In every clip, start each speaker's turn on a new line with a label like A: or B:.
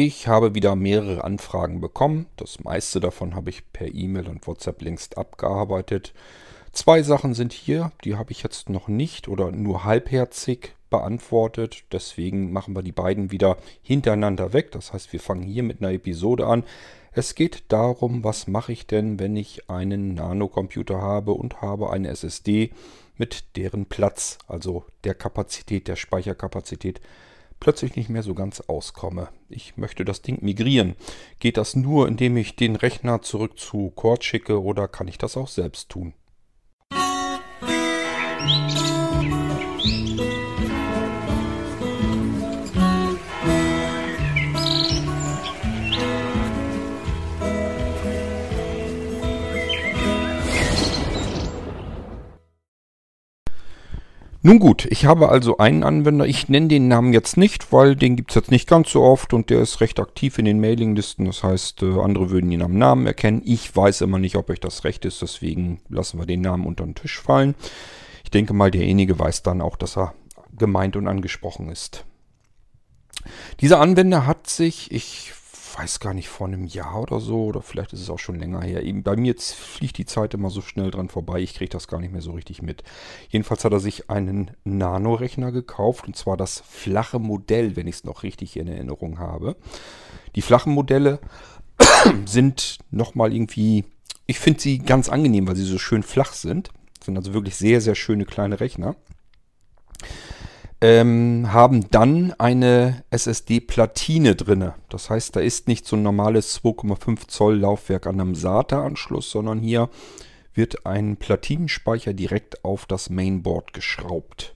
A: Ich habe wieder mehrere Anfragen bekommen. Das meiste davon habe ich per E-Mail und WhatsApp längst abgearbeitet. Zwei Sachen sind hier, die habe ich jetzt noch nicht oder nur halbherzig beantwortet. Deswegen machen wir die beiden wieder hintereinander weg. Das heißt, wir fangen hier mit einer Episode an. Es geht darum, was mache ich denn, wenn ich einen Nanocomputer habe und habe eine SSD mit deren Platz, also der Kapazität, der Speicherkapazität plötzlich nicht mehr so ganz auskomme. Ich möchte das Ding migrieren. Geht das nur, indem ich den Rechner zurück zu Cord schicke oder kann ich das auch selbst tun? Musik Nun gut, ich habe also einen Anwender. Ich nenne den Namen jetzt nicht, weil den gibt es jetzt nicht ganz so oft und der ist recht aktiv in den Mailinglisten. Das heißt, äh, andere würden ihn am Namen erkennen. Ich weiß immer nicht, ob euch das recht ist, deswegen lassen wir den Namen unter den Tisch fallen. Ich denke mal, derjenige weiß dann auch, dass er gemeint und angesprochen ist. Dieser Anwender hat sich, ich weiß gar nicht, vor einem Jahr oder so, oder vielleicht ist es auch schon länger her. Eben bei mir fliegt die Zeit immer so schnell dran vorbei, ich kriege das gar nicht mehr so richtig mit. Jedenfalls hat er sich einen Nano-Rechner gekauft, und zwar das flache Modell, wenn ich es noch richtig in Erinnerung habe. Die flachen Modelle sind nochmal irgendwie, ich finde sie ganz angenehm, weil sie so schön flach sind. Das sind also wirklich sehr, sehr schöne kleine Rechner ähm, haben dann eine SSD-Platine drin. Das heißt, da ist nicht so ein normales 2,5 Zoll Laufwerk an einem SATA-Anschluss, sondern hier wird ein Platinenspeicher direkt auf das Mainboard geschraubt.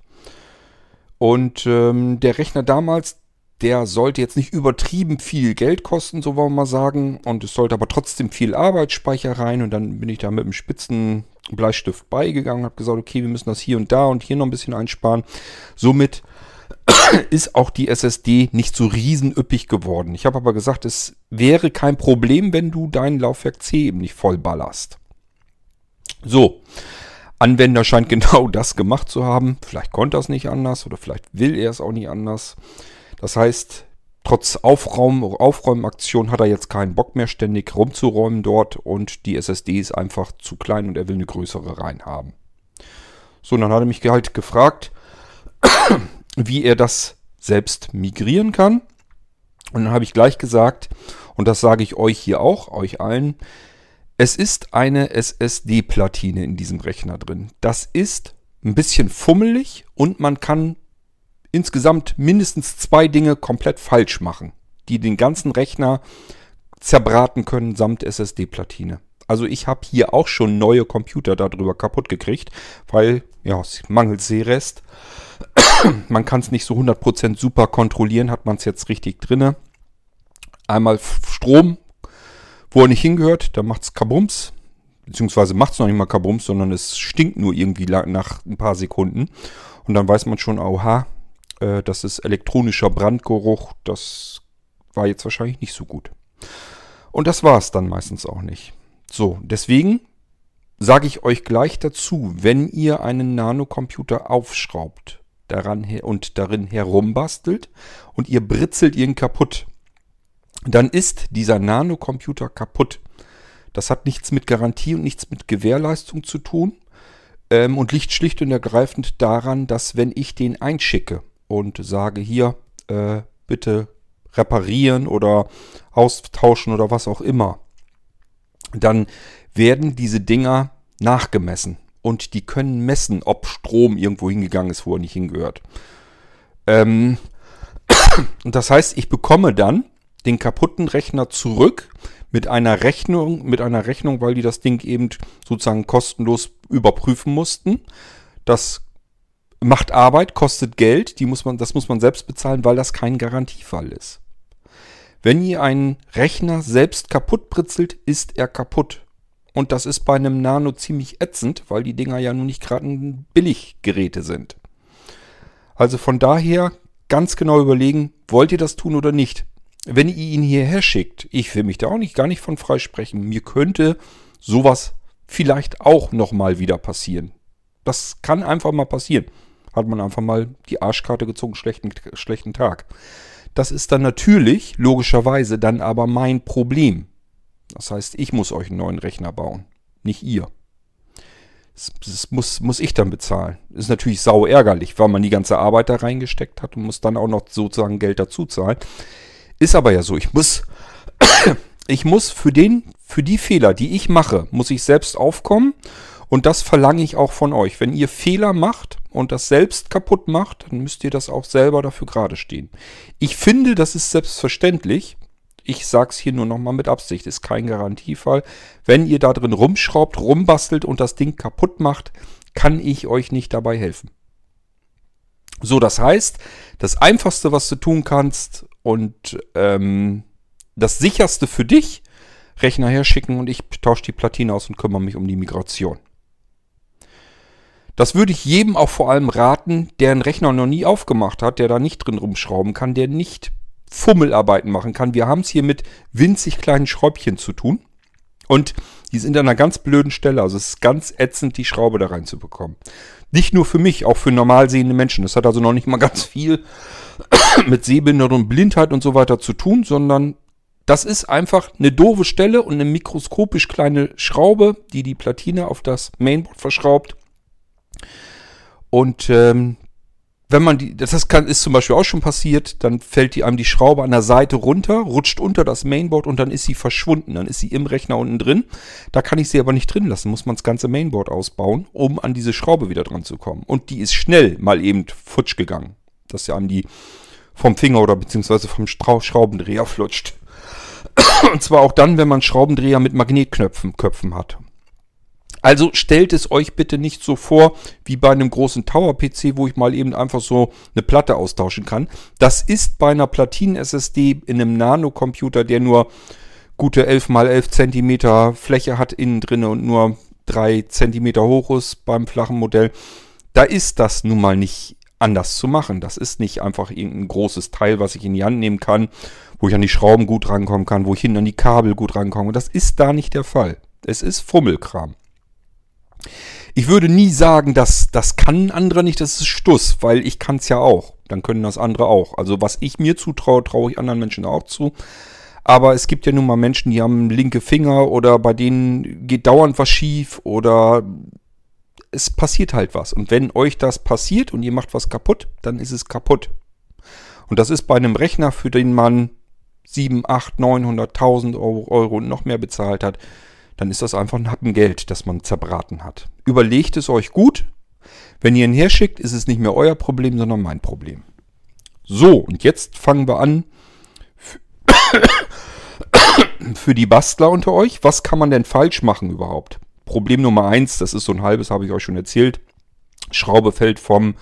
A: Und ähm, der Rechner damals, der sollte jetzt nicht übertrieben viel Geld kosten, so wollen wir mal sagen. Und es sollte aber trotzdem viel Arbeitsspeicher rein. Und dann bin ich da mit einem spitzen Bleistift beigegangen habe gesagt, okay, wir müssen das hier und da und hier noch ein bisschen einsparen. Somit ist auch die SSD nicht so riesenüppig geworden. Ich habe aber gesagt, es wäre kein Problem, wenn du dein Laufwerk C eben nicht voll ballerst. So, Anwender scheint genau das gemacht zu haben. Vielleicht konnte er es nicht anders oder vielleicht will er es auch nicht anders. Das heißt, trotz Aufraum, Aufräumaktion hat er jetzt keinen Bock mehr, ständig rumzuräumen dort und die SSD ist einfach zu klein und er will eine größere rein haben. So, dann hat er mich halt gefragt, wie er das selbst migrieren kann. Und dann habe ich gleich gesagt, und das sage ich euch hier auch, euch allen, es ist eine SSD-Platine in diesem Rechner drin. Das ist ein bisschen fummelig und man kann insgesamt mindestens zwei Dinge komplett falsch machen, die den ganzen Rechner zerbraten können samt SSD-Platine. Also ich habe hier auch schon neue Computer darüber kaputt gekriegt, weil ja, es mangelt Seerest. man kann es nicht so 100% super kontrollieren, hat man es jetzt richtig drinne. Einmal Strom, wo er nicht hingehört, da macht es Kabums. Beziehungsweise macht es noch nicht mal Kabums, sondern es stinkt nur irgendwie nach ein paar Sekunden. Und dann weiß man schon, oha, äh, das ist elektronischer Brandgeruch. Das war jetzt wahrscheinlich nicht so gut. Und das war es dann meistens auch nicht. So, deswegen sage ich euch gleich dazu, wenn ihr einen Nanocomputer aufschraubt daran und darin herumbastelt und ihr britzelt ihn kaputt, dann ist dieser Nanocomputer kaputt. Das hat nichts mit Garantie und nichts mit Gewährleistung zu tun ähm, und liegt schlicht und ergreifend daran, dass wenn ich den einschicke und sage hier, äh, bitte reparieren oder austauschen oder was auch immer, dann werden diese Dinger nachgemessen und die können messen, ob Strom irgendwo hingegangen ist, wo er nicht hingehört. Ähm, und das heißt, ich bekomme dann den kaputten Rechner zurück mit einer Rechnung, mit einer Rechnung, weil die das Ding eben sozusagen kostenlos überprüfen mussten. Das macht Arbeit, kostet Geld, die muss man, das muss man selbst bezahlen, weil das kein Garantiefall ist. Wenn ihr einen Rechner selbst kaputt britzelt, ist er kaputt. Und das ist bei einem Nano ziemlich ätzend, weil die Dinger ja nun nicht gerade Billiggeräte sind. Also von daher ganz genau überlegen, wollt ihr das tun oder nicht. Wenn ihr ihn hierher schickt, ich will mich da auch nicht gar nicht von freisprechen, mir könnte sowas vielleicht auch nochmal wieder passieren. Das kann einfach mal passieren hat man einfach mal die Arschkarte gezogen, schlechten, schlechten Tag. Das ist dann natürlich, logischerweise, dann aber mein Problem. Das heißt, ich muss euch einen neuen Rechner bauen, nicht ihr. Das, das muss, muss ich dann bezahlen. Ist natürlich sau ärgerlich, weil man die ganze Arbeit da reingesteckt hat und muss dann auch noch sozusagen Geld dazu zahlen. Ist aber ja so, ich muss, ich muss für den, für die Fehler, die ich mache, muss ich selbst aufkommen und das verlange ich auch von euch. Wenn ihr Fehler macht und das selbst kaputt macht, dann müsst ihr das auch selber dafür gerade stehen. Ich finde, das ist selbstverständlich, ich sag's hier nur nochmal mit Absicht, ist kein Garantiefall. Wenn ihr da drin rumschraubt, rumbastelt und das Ding kaputt macht, kann ich euch nicht dabei helfen. So, das heißt, das Einfachste, was du tun kannst und ähm, das Sicherste für dich, Rechner herschicken und ich tausche die Platine aus und kümmere mich um die Migration. Das würde ich jedem auch vor allem raten, der einen Rechner noch nie aufgemacht hat, der da nicht drin rumschrauben kann, der nicht Fummelarbeiten machen kann. Wir haben es hier mit winzig kleinen Schräubchen zu tun. Und die sind an einer ganz blöden Stelle. Also es ist ganz ätzend, die Schraube da reinzubekommen. Nicht nur für mich, auch für normal sehende Menschen. Das hat also noch nicht mal ganz viel mit Sehbehinderung und Blindheit und so weiter zu tun, sondern das ist einfach eine doofe Stelle und eine mikroskopisch kleine Schraube, die die Platine auf das Mainboard verschraubt. Und ähm, wenn man die, das kann, ist zum Beispiel auch schon passiert, dann fällt die einem die Schraube an der Seite runter, rutscht unter das Mainboard und dann ist sie verschwunden. Dann ist sie im Rechner unten drin. Da kann ich sie aber nicht drin lassen, muss man das ganze Mainboard ausbauen, um an diese Schraube wieder dran zu kommen. Und die ist schnell mal eben futsch gegangen. Dass ja einem die vom Finger oder beziehungsweise vom Schraubendreher flutscht. Und zwar auch dann, wenn man Schraubendreher mit Magnetknöpfen Köpfen hat. Also stellt es euch bitte nicht so vor wie bei einem großen Tower-PC, wo ich mal eben einfach so eine Platte austauschen kann. Das ist bei einer Platinen-SSD in einem Nano-Computer, der nur gute 11 mal 11 Zentimeter Fläche hat innen drin und nur 3 Zentimeter hoch ist beim flachen Modell. Da ist das nun mal nicht anders zu machen. Das ist nicht einfach irgendein großes Teil, was ich in die Hand nehmen kann, wo ich an die Schrauben gut rankommen kann, wo ich hinten an die Kabel gut rankomme. Das ist da nicht der Fall. Es ist Fummelkram. Ich würde nie sagen, dass das kann ein anderer nicht, das ist Stuss, weil ich kann es ja auch. Dann können das andere auch. Also was ich mir zutraue, traue ich anderen Menschen auch zu. Aber es gibt ja nun mal Menschen, die haben linke Finger oder bei denen geht dauernd was schief oder es passiert halt was. Und wenn euch das passiert und ihr macht was kaputt, dann ist es kaputt. Und das ist bei einem Rechner, für den man 7, 8, 900.000 Euro und noch mehr bezahlt hat, dann ist das einfach ein Happen Geld, das man zerbraten hat. Überlegt es euch gut. Wenn ihr ihn herschickt, ist es nicht mehr euer Problem, sondern mein Problem. So, und jetzt fangen wir an für die Bastler unter euch. Was kann man denn falsch machen überhaupt? Problem Nummer eins, das ist so ein halbes, habe ich euch schon erzählt. Schraube fällt vom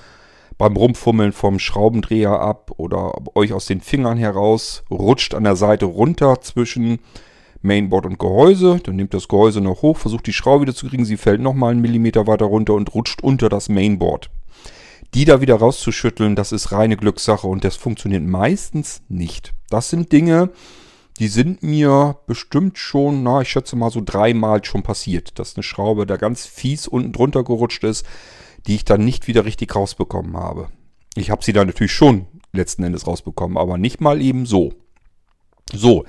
A: beim Rumfummeln vom Schraubendreher ab oder euch aus den Fingern heraus, rutscht an der Seite runter zwischen Mainboard und Gehäuse. Dann nehmt das Gehäuse noch hoch, versucht die Schraube wieder zu kriegen. Sie fällt nochmal einen Millimeter weiter runter und rutscht unter das Mainboard. Die da wieder rauszuschütteln, das ist reine Glückssache und das funktioniert meistens nicht. Das sind Dinge, die sind mir bestimmt schon, na, ich schätze mal so dreimal schon passiert, dass eine Schraube da ganz fies unten drunter gerutscht ist, die ich dann nicht wieder richtig rausbekommen habe. Ich habe sie dann natürlich schon letzten Endes rausbekommen, aber nicht mal eben so. So,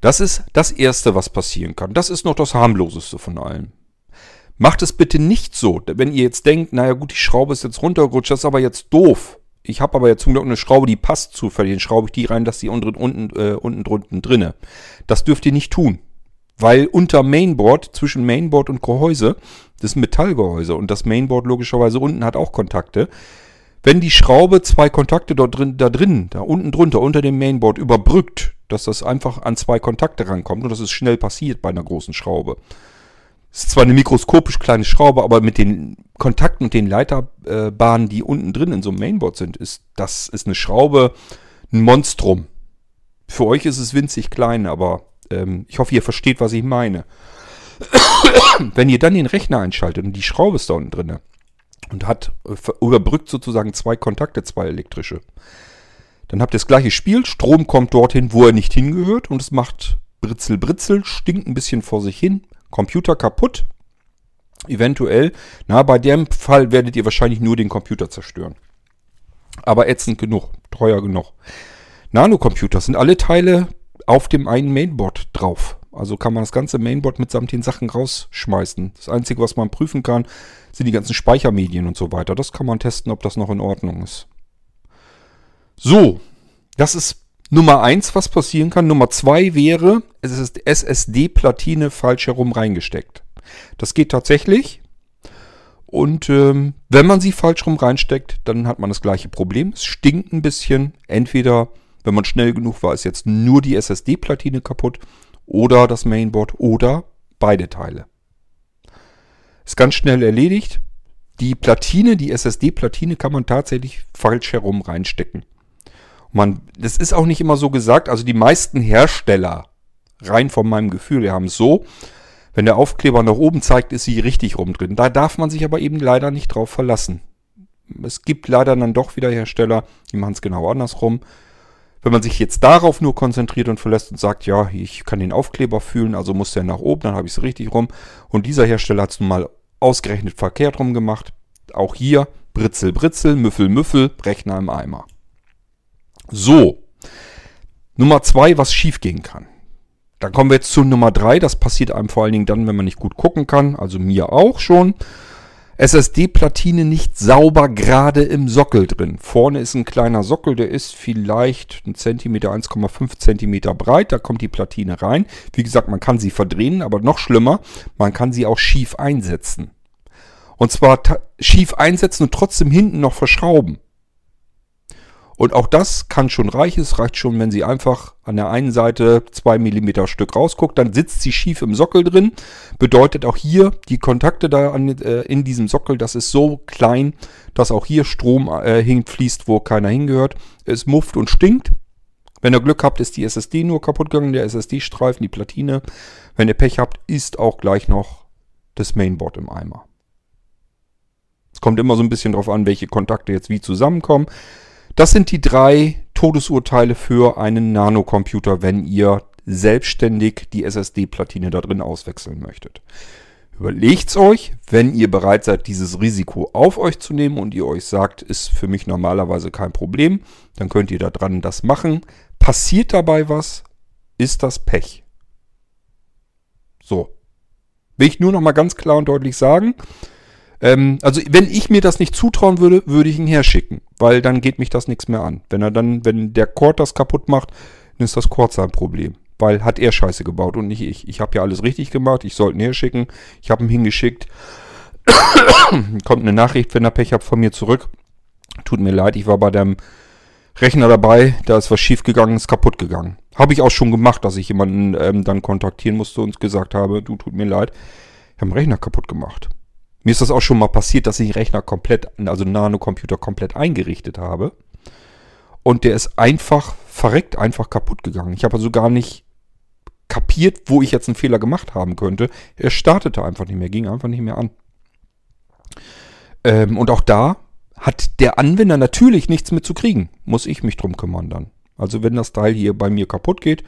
A: das ist das Erste, was passieren kann. Das ist noch das harmloseste von allen. Macht es bitte nicht so, wenn ihr jetzt denkt, naja gut, die Schraube ist jetzt runtergerutscht, das ist aber jetzt doof. Ich habe aber jetzt zum Glück eine Schraube, die passt zufällig. Dann schraube ich die rein, dass die unten, unten, äh, unten drunten drinne. Das dürft ihr nicht tun. Weil unter Mainboard, zwischen Mainboard und Gehäuse, das ist ein Metallgehäuse und das Mainboard logischerweise unten hat auch Kontakte. Wenn die Schraube zwei Kontakte dort drin, da drin, da unten drunter, unter dem Mainboard überbrückt, dass das einfach an zwei Kontakte rankommt und das ist schnell passiert bei einer großen Schraube. Es ist zwar eine mikroskopisch kleine Schraube, aber mit den Kontakten und den Leiterbahnen, die unten drin in so einem Mainboard sind, ist das ist eine Schraube ein Monstrum. Für euch ist es winzig klein, aber ähm, ich hoffe, ihr versteht, was ich meine. Wenn ihr dann den Rechner einschaltet und die Schraube ist da unten drin und hat äh, überbrückt sozusagen zwei Kontakte, zwei elektrische, dann habt ihr das gleiche Spiel. Strom kommt dorthin, wo er nicht hingehört. Und es macht Britzel, Britzel, stinkt ein bisschen vor sich hin. Computer kaputt. Eventuell. Na, bei dem Fall werdet ihr wahrscheinlich nur den Computer zerstören. Aber ätzend genug, teuer genug. Nano-Computer sind alle Teile auf dem einen Mainboard drauf. Also kann man das ganze Mainboard mitsamt den Sachen rausschmeißen. Das Einzige, was man prüfen kann, sind die ganzen Speichermedien und so weiter. Das kann man testen, ob das noch in Ordnung ist. So, das ist Nummer eins, was passieren kann. Nummer zwei wäre, es ist SSD-Platine falsch herum reingesteckt. Das geht tatsächlich. Und ähm, wenn man sie falsch rum reinsteckt, dann hat man das gleiche Problem. Es stinkt ein bisschen. Entweder, wenn man schnell genug war, ist jetzt nur die SSD-Platine kaputt oder das Mainboard oder beide Teile. Ist ganz schnell erledigt. Die Platine, die SSD-Platine kann man tatsächlich falsch herum reinstecken. Man, das ist auch nicht immer so gesagt. Also die meisten Hersteller, rein von meinem Gefühl, die haben es so, wenn der Aufkleber nach oben zeigt, ist sie richtig rum drin. Da darf man sich aber eben leider nicht drauf verlassen. Es gibt leider dann doch wieder Hersteller, die machen es genau andersrum. Wenn man sich jetzt darauf nur konzentriert und verlässt und sagt, ja, ich kann den Aufkleber fühlen, also muss der nach oben, dann habe ich es richtig rum. Und dieser Hersteller hat es nun mal ausgerechnet verkehrt rum gemacht. Auch hier Britzel, Britzel, Müffel, Müffel, Rechner im Eimer. So, Nummer zwei, was schief gehen kann. Dann kommen wir jetzt zu Nummer 3. Das passiert einem vor allen Dingen dann, wenn man nicht gut gucken kann. Also mir auch schon. SSD-Platine nicht sauber gerade im Sockel drin. Vorne ist ein kleiner Sockel, der ist vielleicht ein Zentimeter, 1,5 Zentimeter breit. Da kommt die Platine rein. Wie gesagt, man kann sie verdrehen, aber noch schlimmer, man kann sie auch schief einsetzen. Und zwar schief einsetzen und trotzdem hinten noch verschrauben. Und auch das kann schon reichen. Es reicht schon, wenn sie einfach an der einen Seite 2 mm Stück rausguckt. Dann sitzt sie schief im Sockel drin. Bedeutet auch hier, die Kontakte da an, äh, in diesem Sockel, das ist so klein, dass auch hier Strom äh, hinfließt, wo keiner hingehört. Es mufft und stinkt. Wenn ihr Glück habt, ist die SSD nur kaputt gegangen, der SSD-Streifen, die Platine. Wenn ihr Pech habt, ist auch gleich noch das Mainboard im Eimer. Es kommt immer so ein bisschen drauf an, welche Kontakte jetzt wie zusammenkommen. Das sind die drei Todesurteile für einen Nanocomputer, wenn ihr selbstständig die SSD-Platine da drin auswechseln möchtet. Überlegt's euch, wenn ihr bereit seid, dieses Risiko auf euch zu nehmen und ihr euch sagt, ist für mich normalerweise kein Problem, dann könnt ihr da dran das machen. Passiert dabei was, ist das Pech. So. Will ich nur noch mal ganz klar und deutlich sagen. Ähm, also wenn ich mir das nicht zutrauen würde, würde ich ihn herschicken, weil dann geht mich das nichts mehr an. Wenn er dann, wenn der Cord das kaputt macht, dann ist das Cord sein Problem. Weil hat er Scheiße gebaut und nicht ich. Ich habe ja alles richtig gemacht, ich sollte ihn herschicken. Ich habe ihn hingeschickt. Kommt eine Nachricht, wenn er Pech habt, von mir zurück. Tut mir leid, ich war bei dem Rechner dabei, da ist was schief gegangen, ist kaputt gegangen. Habe ich auch schon gemacht, dass ich jemanden ähm, dann kontaktieren musste und gesagt habe, du tut mir leid, ich habe den Rechner kaputt gemacht. Mir ist das auch schon mal passiert, dass ich den Rechner komplett, also Nano-Computer komplett eingerichtet habe. Und der ist einfach verreckt, einfach kaputt gegangen. Ich habe also gar nicht kapiert, wo ich jetzt einen Fehler gemacht haben könnte. Er startete einfach nicht mehr, ging einfach nicht mehr an. Ähm, und auch da hat der Anwender natürlich nichts mit zu kriegen. Muss ich mich drum kümmern dann. Also wenn das Teil hier bei mir kaputt geht,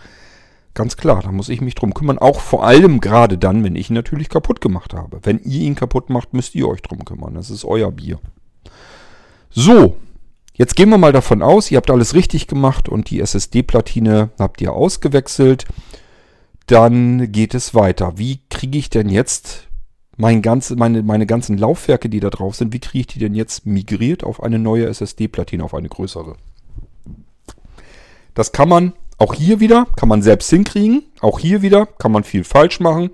A: Ganz klar, da muss ich mich drum kümmern. Auch vor allem gerade dann, wenn ich ihn natürlich kaputt gemacht habe. Wenn ihr ihn kaputt macht, müsst ihr euch drum kümmern. Das ist euer Bier. So, jetzt gehen wir mal davon aus, ihr habt alles richtig gemacht und die SSD-Platine habt ihr ausgewechselt. Dann geht es weiter. Wie kriege ich denn jetzt mein ganze, meine, meine ganzen Laufwerke, die da drauf sind, wie kriege ich die denn jetzt migriert auf eine neue SSD-Platine, auf eine größere? Das kann man auch hier wieder kann man selbst hinkriegen. Auch hier wieder kann man viel falsch machen.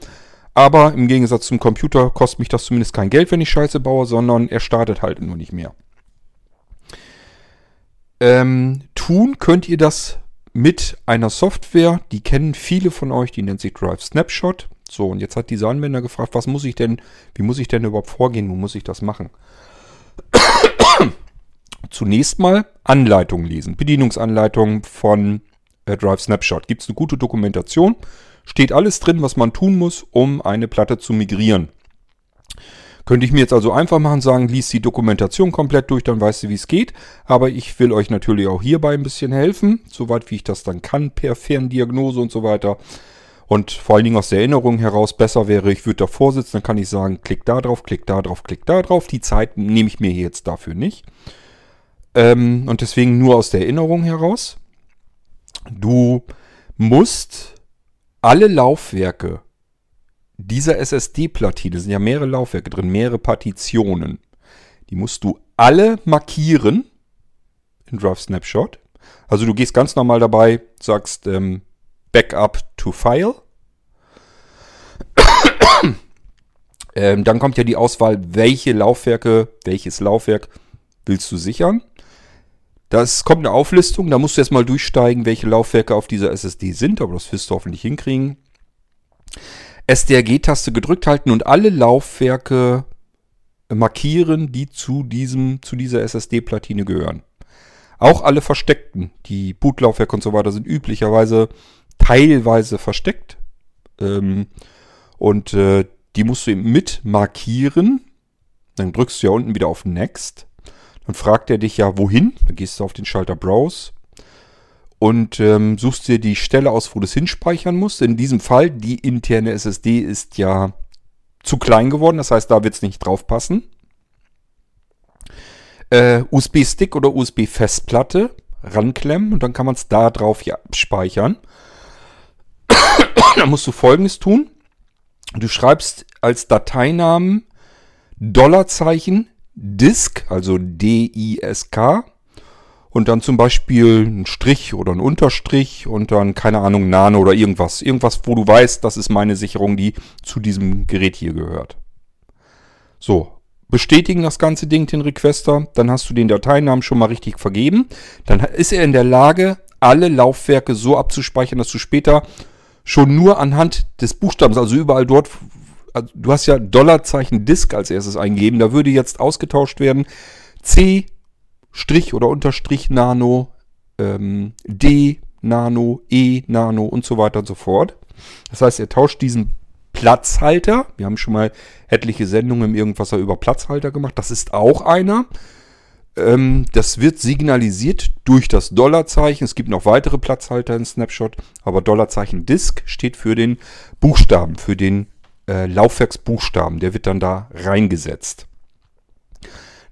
A: Aber im Gegensatz zum Computer kostet mich das zumindest kein Geld, wenn ich Scheiße baue, sondern er startet halt nur nicht mehr. Ähm, tun könnt ihr das mit einer Software, die kennen viele von euch, die nennt sich Drive Snapshot. So, und jetzt hat dieser Anwender gefragt, was muss ich denn, wie muss ich denn überhaupt vorgehen, wo muss ich das machen? Zunächst mal Anleitung lesen, Bedienungsanleitung von Drive Snapshot. Gibt es eine gute Dokumentation. Steht alles drin, was man tun muss, um eine Platte zu migrieren. Könnte ich mir jetzt also einfach machen, sagen, lies die Dokumentation komplett durch, dann weißt du, wie es geht. Aber ich will euch natürlich auch hierbei ein bisschen helfen, soweit wie ich das dann kann, per Ferndiagnose und so weiter. Und vor allen Dingen aus der Erinnerung heraus besser wäre, ich würde davor sitzen, dann kann ich sagen, klick da drauf, klick da drauf, klick da drauf. Die Zeit nehme ich mir jetzt dafür nicht. Ähm, und deswegen nur aus der Erinnerung heraus. Du musst alle Laufwerke dieser SSD-Platine, sind ja mehrere Laufwerke drin, mehrere Partitionen, die musst du alle markieren in Drive Snapshot. Also du gehst ganz normal dabei, sagst ähm, Backup to File. ähm, dann kommt ja die Auswahl, welche Laufwerke, welches Laufwerk willst du sichern. Das kommt eine Auflistung, da musst du erstmal durchsteigen, welche Laufwerke auf dieser SSD sind, aber das wirst du hoffentlich hinkriegen. SDRG-Taste gedrückt halten und alle Laufwerke markieren, die zu, diesem, zu dieser SSD-Platine gehören. Auch alle versteckten, die Bootlaufwerke und so weiter, sind üblicherweise teilweise versteckt. Ähm, und äh, die musst du eben mit markieren. Dann drückst du ja unten wieder auf Next. Dann fragt er dich ja, wohin. Dann gehst du auf den Schalter Browse und ähm, suchst dir die Stelle aus, wo du es hinspeichern musst. In diesem Fall, die interne SSD ist ja zu klein geworden, das heißt, da wird es nicht drauf passen. Äh, USB-Stick oder USB-Festplatte ranklemmen und dann kann man es da drauf ja, speichern. dann musst du folgendes tun. Du schreibst als Dateinamen Dollarzeichen Disk, also D-I-S-K, und dann zum Beispiel ein Strich oder ein Unterstrich und dann, keine Ahnung, Nano oder irgendwas. Irgendwas, wo du weißt, das ist meine Sicherung, die zu diesem Gerät hier gehört. So, bestätigen das ganze Ding, den Requester. Dann hast du den Dateinamen schon mal richtig vergeben. Dann ist er in der Lage, alle Laufwerke so abzuspeichern, dass du später schon nur anhand des Buchstabens, also überall dort, also du hast ja Dollarzeichen Disk als erstes eingegeben, da würde jetzt ausgetauscht werden C Strich oder Unterstrich Nano, ähm, D Nano, E Nano und so weiter und so fort. Das heißt, er tauscht diesen Platzhalter. Wir haben schon mal etliche Sendungen im Irgendwasser über Platzhalter gemacht. Das ist auch einer. Ähm, das wird signalisiert durch das Dollarzeichen. Es gibt noch weitere Platzhalter in Snapshot, aber Dollarzeichen Disk steht für den Buchstaben, für den äh, Laufwerksbuchstaben. Der wird dann da reingesetzt.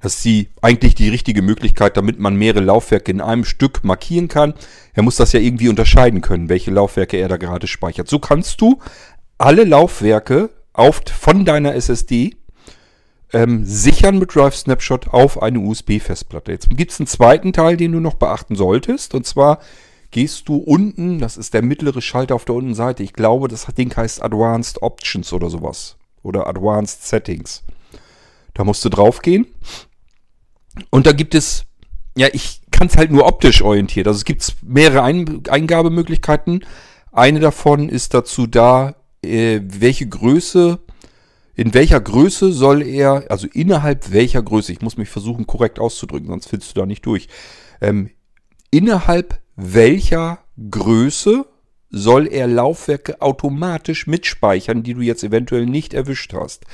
A: Das ist die, eigentlich die richtige Möglichkeit, damit man mehrere Laufwerke in einem Stück markieren kann. Er muss das ja irgendwie unterscheiden können, welche Laufwerke er da gerade speichert. So kannst du alle Laufwerke auf, von deiner SSD ähm, sichern mit Drive Snapshot auf eine USB-Festplatte. Jetzt gibt es einen zweiten Teil, den du noch beachten solltest. Und zwar gehst du unten, das ist der mittlere Schalter auf der unten Seite. Ich glaube, das Ding heißt Advanced Options oder sowas. Oder Advanced Settings. Da musst du drauf gehen. Und da gibt es, ja, ich kann es halt nur optisch orientiert. Also es gibt mehrere Ein Eingabemöglichkeiten. Eine davon ist dazu da, äh, welche Größe, in welcher Größe soll er, also innerhalb welcher Größe, ich muss mich versuchen korrekt auszudrücken, sonst findest du da nicht durch. Ähm, innerhalb welcher Größe soll er Laufwerke automatisch mitspeichern, die du jetzt eventuell nicht erwischt hast.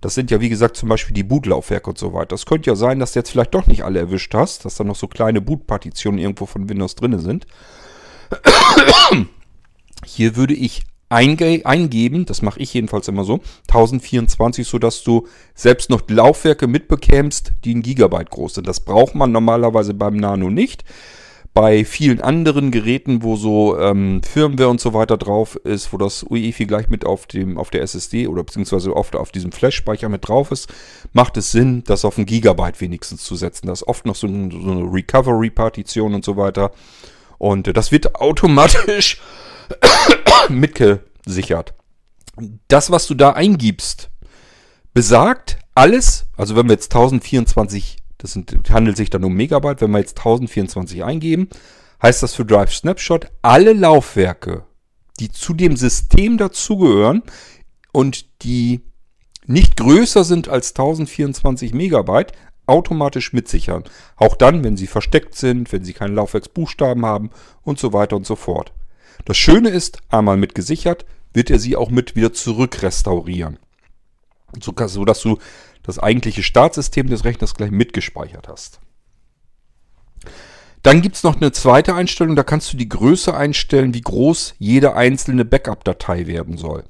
A: Das sind ja wie gesagt zum Beispiel die Bootlaufwerke und so weiter. Das könnte ja sein, dass du jetzt vielleicht doch nicht alle erwischt hast, dass da noch so kleine Bootpartitionen irgendwo von Windows drin sind. Hier würde ich einge eingeben, das mache ich jedenfalls immer so, 1024, sodass du selbst noch Laufwerke mitbekämst, die ein Gigabyte groß sind. Das braucht man normalerweise beim Nano nicht. Bei vielen anderen Geräten, wo so ähm, Firmware und so weiter drauf ist, wo das UEFI gleich mit auf, dem, auf der SSD oder beziehungsweise oft auf diesem Flash-Speicher mit drauf ist, macht es Sinn, das auf ein Gigabyte wenigstens zu setzen. Da ist oft noch so, ein, so eine Recovery-Partition und so weiter. Und äh, das wird automatisch mitgesichert. Das, was du da eingibst, besagt alles, also wenn wir jetzt 1024, das sind, handelt sich dann um Megabyte, wenn wir jetzt 1024 eingeben, heißt das für Drive Snapshot, alle Laufwerke, die zu dem System dazugehören und die nicht größer sind als 1024 Megabyte, automatisch mitsichern. Auch dann, wenn sie versteckt sind, wenn sie keine Laufwerksbuchstaben haben und so weiter und so fort. Das Schöne ist, einmal mit gesichert, wird er sie auch mit wieder zurück restaurieren. So, dass du das eigentliche Startsystem des Rechners gleich mitgespeichert hast. Dann gibt es noch eine zweite Einstellung, da kannst du die Größe einstellen, wie groß jede einzelne Backup-Datei werden soll.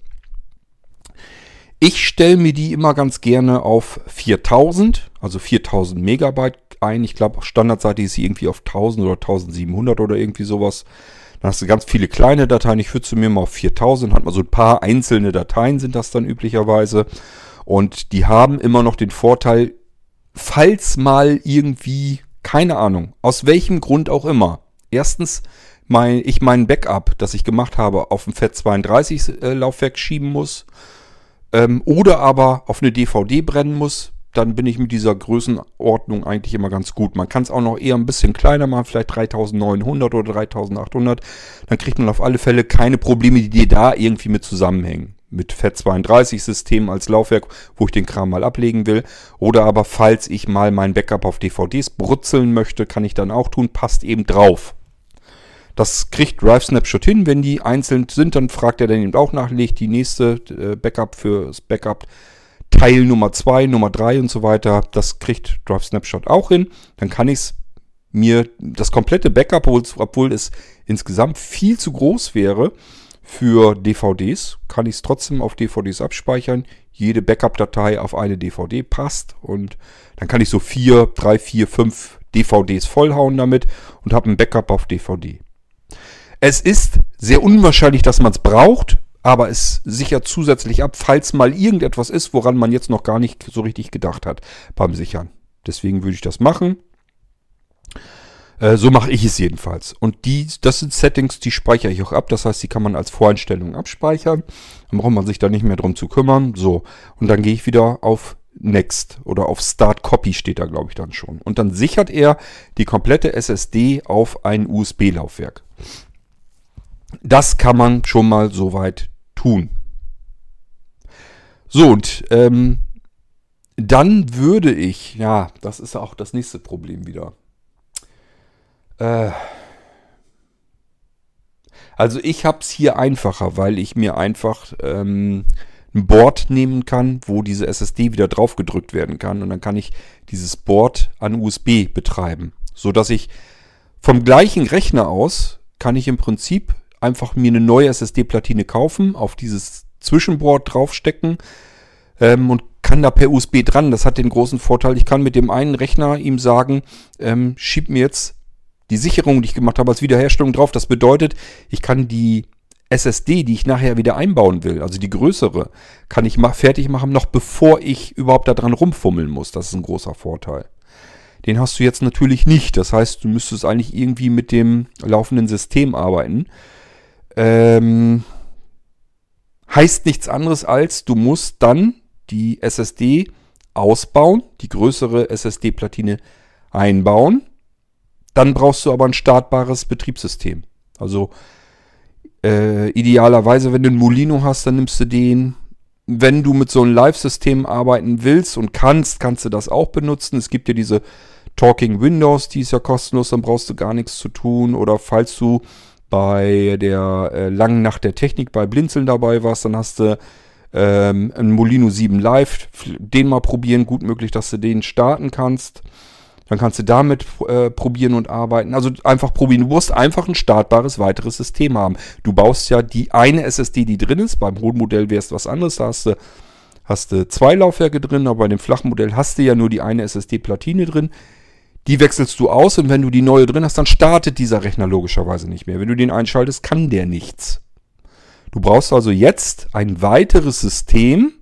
A: Ich stelle mir die immer ganz gerne auf 4000, also 4000 Megabyte ein. Ich glaube, standardseitig ist sie irgendwie auf 1000 oder 1700 oder irgendwie sowas. Dann hast du ganz viele kleine Dateien. Ich würde zu mir mal auf 4000, hat man so ein paar einzelne Dateien sind das dann üblicherweise. Und die haben immer noch den Vorteil, falls mal irgendwie, keine Ahnung, aus welchem Grund auch immer. Erstens, mein, ich mein Backup, das ich gemacht habe, auf ein FAT32 äh, Laufwerk schieben muss ähm, oder aber auf eine DVD brennen muss, dann bin ich mit dieser Größenordnung eigentlich immer ganz gut. Man kann es auch noch eher ein bisschen kleiner machen, vielleicht 3900 oder 3800. Dann kriegt man auf alle Fälle keine Probleme, die da irgendwie mit zusammenhängen. Mit FAT32-System als Laufwerk, wo ich den Kram mal ablegen will. Oder aber falls ich mal mein Backup auf DVDs brutzeln möchte, kann ich dann auch tun, passt eben drauf. Das kriegt Drive Snapshot hin. Wenn die einzeln sind, dann fragt er dann eben auch nach, legt die nächste äh, Backup fürs Backup Teil Nummer 2, Nummer 3 und so weiter. Das kriegt Drive Snapshot auch hin. Dann kann ich mir das komplette Backup, obwohl es insgesamt viel zu groß wäre für DVDs, kann ich es trotzdem auf DVDs abspeichern. Jede Backup-Datei auf eine DVD passt und dann kann ich so vier, drei, vier, fünf DVDs vollhauen damit und habe ein Backup auf DVD. Es ist sehr unwahrscheinlich, dass man es braucht, aber es sichert zusätzlich ab, falls mal irgendetwas ist, woran man jetzt noch gar nicht so richtig gedacht hat beim Sichern. Deswegen würde ich das machen. Äh, so mache ich es jedenfalls. Und die, das sind Settings, die speichere ich auch ab. Das heißt, die kann man als Voreinstellung abspeichern. Dann braucht man sich da nicht mehr drum zu kümmern. So. Und dann gehe ich wieder auf Next oder auf Start Copy steht da, glaube ich, dann schon. Und dann sichert er die komplette SSD auf ein USB-Laufwerk. Das kann man schon mal soweit tun. So, und ähm, dann würde ich, ja, das ist auch das nächste Problem wieder. Äh, also ich habe es hier einfacher, weil ich mir einfach ähm, ein Board nehmen kann, wo diese SSD wieder drauf gedrückt werden kann. Und dann kann ich dieses Board an USB betreiben. So dass ich vom gleichen Rechner aus kann ich im Prinzip einfach mir eine neue SSD-Platine kaufen, auf dieses Zwischenboard draufstecken ähm, und kann da per USB dran. Das hat den großen Vorteil, ich kann mit dem einen Rechner ihm sagen, ähm, schieb mir jetzt die Sicherung, die ich gemacht habe, als Wiederherstellung drauf. Das bedeutet, ich kann die SSD, die ich nachher wieder einbauen will, also die größere, kann ich fertig machen, noch bevor ich überhaupt da dran rumfummeln muss. Das ist ein großer Vorteil. Den hast du jetzt natürlich nicht. Das heißt, du müsstest eigentlich irgendwie mit dem laufenden System arbeiten. Ähm, heißt nichts anderes als, du musst dann die SSD ausbauen, die größere SSD-Platine einbauen. Dann brauchst du aber ein startbares Betriebssystem. Also äh, idealerweise, wenn du einen Molino hast, dann nimmst du den. Wenn du mit so einem Live-System arbeiten willst und kannst, kannst du das auch benutzen. Es gibt ja diese Talking Windows, die ist ja kostenlos, dann brauchst du gar nichts zu tun. Oder falls du bei der äh, langen Nacht der Technik bei Blinzeln dabei warst, dann hast du ähm, einen Molino 7 Live, den mal probieren, gut möglich, dass du den starten kannst. Dann kannst du damit äh, probieren und arbeiten. Also einfach probieren. Du musst einfach ein startbares weiteres System haben. Du baust ja die eine SSD, die drin ist. Beim hohen Modell wäre es was anderes. Da hast du, hast du zwei Laufwerke drin, aber bei dem flachen Modell hast du ja nur die eine SSD-Platine drin. Die wechselst du aus und wenn du die neue drin hast, dann startet dieser Rechner logischerweise nicht mehr. Wenn du den einschaltest, kann der nichts. Du brauchst also jetzt ein weiteres System,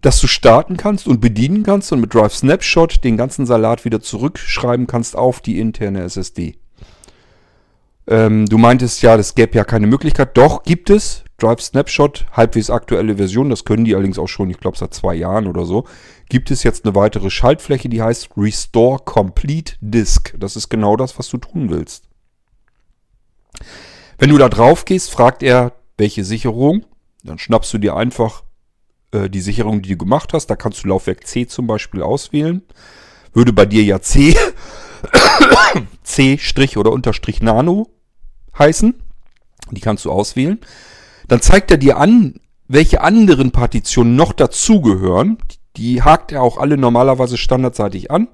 A: das du starten kannst und bedienen kannst und mit Drive Snapshot den ganzen Salat wieder zurückschreiben kannst auf die interne SSD. Ähm, du meintest ja, das gäbe ja keine Möglichkeit. Doch, gibt es. Drive Snapshot, halbwegs aktuelle Version, das können die allerdings auch schon, ich glaube seit zwei Jahren oder so, gibt es jetzt eine weitere Schaltfläche, die heißt Restore Complete Disk. Das ist genau das, was du tun willst. Wenn du da drauf gehst, fragt er, welche Sicherung. Dann schnappst du dir einfach äh, die Sicherung, die du gemacht hast. Da kannst du Laufwerk C zum Beispiel auswählen. Würde bei dir ja C, C' oder Unterstrich Nano heißen. Die kannst du auswählen. Dann zeigt er dir an, welche anderen Partitionen noch dazugehören. Die hakt er auch alle normalerweise standardseitig an.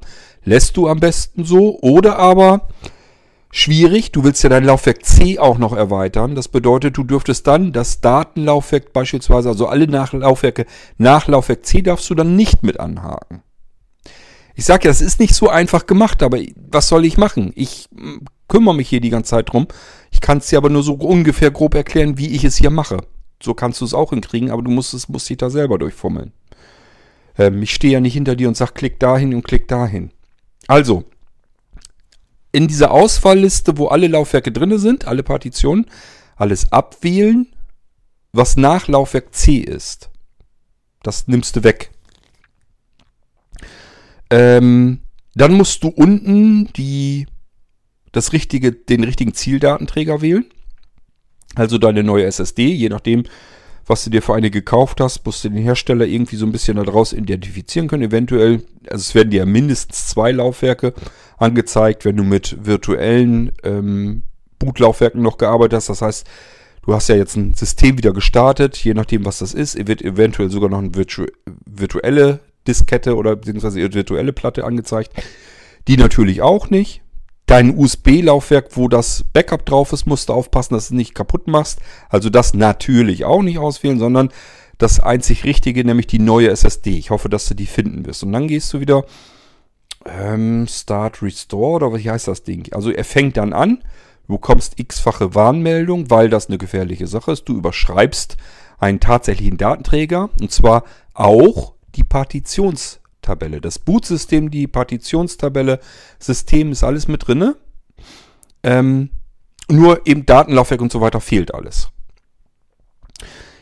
A: Lässt du am besten so. Oder aber schwierig, du willst ja dein Laufwerk C auch noch erweitern. Das bedeutet, du dürftest dann das Datenlaufwerk beispielsweise, also alle Nachlaufwerke nach Laufwerk C darfst du dann nicht mit anhaken. Ich sage ja, das ist nicht so einfach gemacht, aber was soll ich machen? Ich hm, kümmere mich hier die ganze Zeit drum. Ich kann es dir aber nur so ungefähr grob erklären, wie ich es hier mache. So kannst du es auch hinkriegen, aber du musst es musst dich da selber durchfummeln. Ähm, ich stehe ja nicht hinter dir und sage, klick dahin und klick dahin. Also, in dieser Auswahlliste, wo alle Laufwerke drin sind, alle Partitionen, alles abwählen, was nach Laufwerk C ist. Das nimmst du weg. Ähm, dann musst du unten die, das richtige, den richtigen Zieldatenträger wählen. Also deine neue SSD, je nachdem, was du dir für eine gekauft hast, musst du den Hersteller irgendwie so ein bisschen daraus identifizieren können. Eventuell, also es werden dir ja mindestens zwei Laufwerke angezeigt, wenn du mit virtuellen ähm, Bootlaufwerken noch gearbeitet hast. Das heißt, du hast ja jetzt ein System wieder gestartet, je nachdem, was das ist. wird eventuell sogar noch eine virtu virtuelle Diskette oder beziehungsweise virtuelle Platte angezeigt. Die natürlich auch nicht. Dein USB-Laufwerk, wo das Backup drauf ist, musst du aufpassen, dass du es nicht kaputt machst. Also das natürlich auch nicht auswählen, sondern das einzig Richtige, nämlich die neue SSD. Ich hoffe, dass du die finden wirst. Und dann gehst du wieder ähm, Start Restore oder wie heißt das Ding? Also er fängt dann an. Du bekommst x-fache Warnmeldung, weil das eine gefährliche Sache ist. Du überschreibst einen tatsächlichen Datenträger und zwar auch die Partitions Tabelle. Das Bootsystem, die Partitionstabelle, System ist alles mit drinne. Ähm, nur eben Datenlaufwerk und so weiter fehlt alles.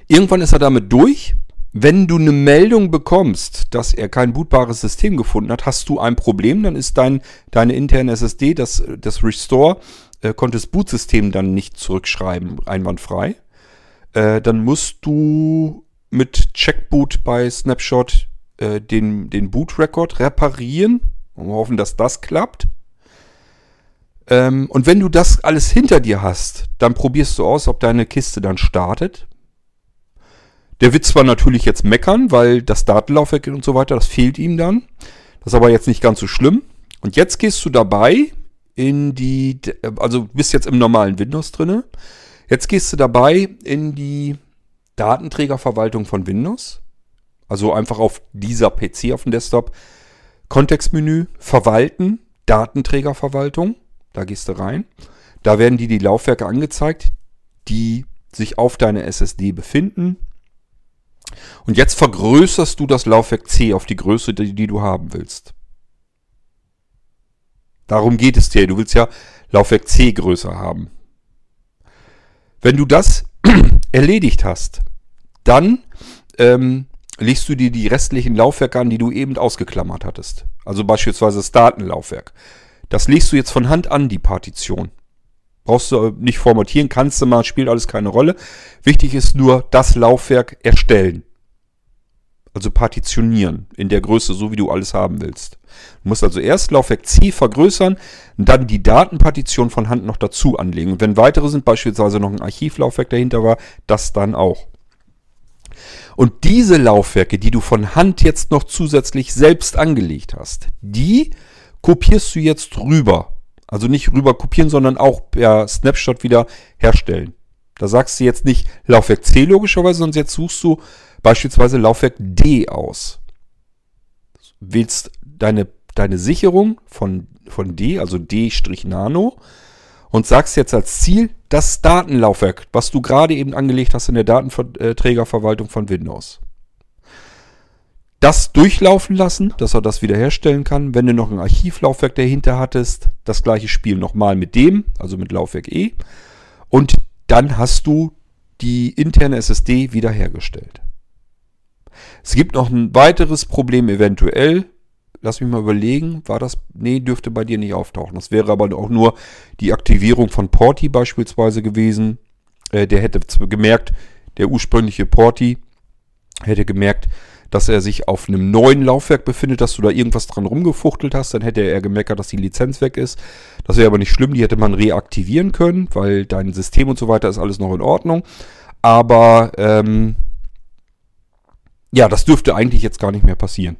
A: Irgendwann ist er damit durch. Wenn du eine Meldung bekommst, dass er kein bootbares System gefunden hat, hast du ein Problem. Dann ist dein, deine interne SSD, das, das Restore, äh, konnte das Bootsystem dann nicht zurückschreiben, einwandfrei. Äh, dann musst du mit Checkboot bei Snapshot äh, den, den Boot-Record reparieren und hoffen, dass das klappt. Ähm, und wenn du das alles hinter dir hast, dann probierst du aus, ob deine Kiste dann startet. Der wird zwar natürlich jetzt meckern, weil das Datenlaufwerk und so weiter, das fehlt ihm dann. Das ist aber jetzt nicht ganz so schlimm. Und jetzt gehst du dabei in die, also bist jetzt im normalen Windows drinne. Jetzt gehst du dabei in die Datenträgerverwaltung von Windows also einfach auf dieser PC auf dem Desktop. Kontextmenü, Verwalten, Datenträgerverwaltung. Da gehst du rein. Da werden dir die Laufwerke angezeigt, die sich auf deiner SSD befinden. Und jetzt vergrößerst du das Laufwerk C auf die Größe, die, die du haben willst. Darum geht es dir. Du willst ja Laufwerk C größer haben. Wenn du das erledigt hast, dann ähm, legst du dir die restlichen Laufwerke an, die du eben ausgeklammert hattest. Also beispielsweise das Datenlaufwerk. Das legst du jetzt von Hand an, die Partition. Brauchst du nicht formatieren, kannst du mal, spielt alles keine Rolle. Wichtig ist nur das Laufwerk erstellen. Also partitionieren in der Größe, so wie du alles haben willst. Du musst also erst Laufwerk C vergrößern, dann die Datenpartition von Hand noch dazu anlegen. Und wenn weitere sind, beispielsweise noch ein Archivlaufwerk dahinter war, das dann auch. Und diese Laufwerke, die du von Hand jetzt noch zusätzlich selbst angelegt hast, die kopierst du jetzt rüber. Also nicht rüber kopieren, sondern auch per Snapshot wieder herstellen. Da sagst du jetzt nicht Laufwerk C logischerweise, sondern jetzt suchst du beispielsweise Laufwerk D aus. Wählst deine, deine Sicherung von, von D, also D-Nano, und sagst jetzt als Ziel das Datenlaufwerk, was du gerade eben angelegt hast in der Datenträgerverwaltung von Windows. Das durchlaufen lassen, dass er das wiederherstellen kann. Wenn du noch ein Archivlaufwerk dahinter hattest, das gleiche Spiel nochmal mit dem, also mit Laufwerk E. Und dann hast du die interne SSD wiederhergestellt. Es gibt noch ein weiteres Problem eventuell, lass mich mal überlegen, war das, nee, dürfte bei dir nicht auftauchen. Das wäre aber auch nur die Aktivierung von Porti beispielsweise gewesen. Äh, der hätte gemerkt, der ursprüngliche Porti hätte gemerkt, dass er sich auf einem neuen Laufwerk befindet, dass du da irgendwas dran rumgefuchtelt hast, dann hätte er gemeckert, dass die Lizenz weg ist. Das wäre aber nicht schlimm, die hätte man reaktivieren können, weil dein System und so weiter ist alles noch in Ordnung. Aber ähm, ja, das dürfte eigentlich jetzt gar nicht mehr passieren.